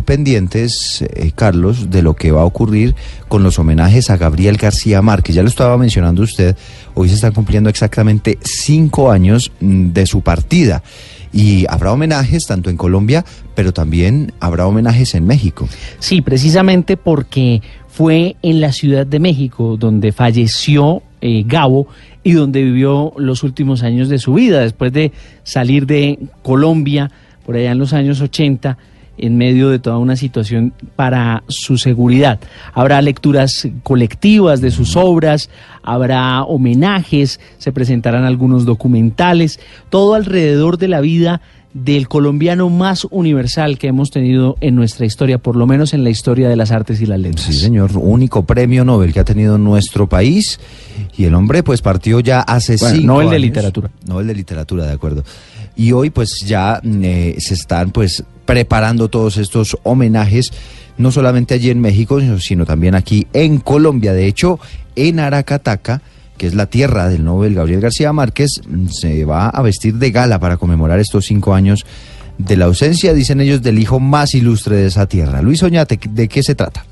pendientes, eh, Carlos, de lo que va a ocurrir con los homenajes a Gabriel García Márquez. Ya lo estaba mencionando usted, hoy se están cumpliendo exactamente cinco años mm, de su partida. Y habrá homenajes tanto en Colombia, pero también habrá homenajes en México. Sí, precisamente porque fue en la Ciudad de México donde falleció eh, Gabo y donde vivió los últimos años de su vida, después de salir de Colombia por allá en los años 80 en medio de toda una situación para su seguridad. Habrá lecturas colectivas de sus obras, habrá homenajes, se presentarán algunos documentales, todo alrededor de la vida del colombiano más universal que hemos tenido en nuestra historia, por lo menos en la historia de las artes y las letras. Sí, señor, único premio Nobel que ha tenido nuestro país y el hombre pues partió ya hace bueno, cinco Nobel años. de literatura. Nobel de literatura, de acuerdo. Y hoy pues ya eh, se están pues preparando todos estos homenajes, no solamente allí en México, sino, también aquí en Colombia. De hecho, en Aracataca, que es la tierra del Nobel Gabriel García Márquez, se va a vestir de gala para conmemorar estos cinco años de la ausencia, dicen ellos, del hijo más ilustre de esa tierra. Luis Oñate, ¿de qué se trata?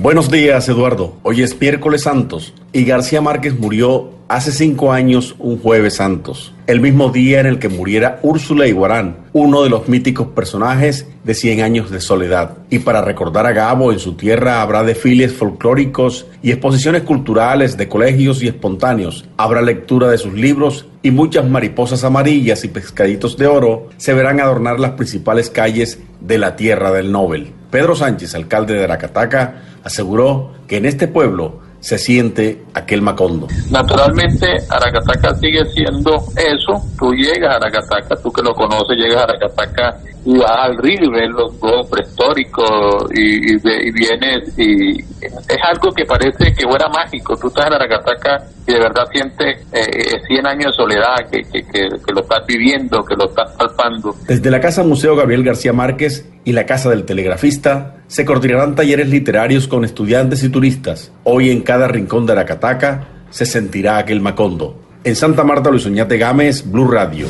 Buenos días, Eduardo. Hoy es miércoles santos y García Márquez murió hace cinco años, un jueves santos, el mismo día en el que muriera Úrsula Iguarán, uno de los míticos personajes de Cien años de soledad. Y para recordar a Gabo, en su tierra habrá desfiles folclóricos y exposiciones culturales de colegios y espontáneos. Habrá lectura de sus libros y muchas mariposas amarillas y pescaditos de oro se verán adornar las principales calles de la tierra del Nobel. Pedro Sánchez, alcalde de Aracataca, aseguró que en este pueblo se siente aquel Macondo. Naturalmente, Aracataca sigue siendo eso. Tú llegas a Aracataca, tú que lo conoces, llegas a Aracataca y vas al río y ves los juegos prehistóricos y, y, y, vienes y es algo que parece que fuera mágico. Tú estás en Aracataca y de verdad sientes eh, 100 años de soledad, que, que, que, que, lo estás viviendo, que lo estás palpando. Desde la Casa Museo Gabriel García Márquez y la Casa del Telegrafista se coordinarán talleres literarios con estudiantes y turistas. Hoy en cada rincón de Aracataca se sentirá aquel Macondo. En Santa Marta, Luis Oñate Gámez, Blue Radio.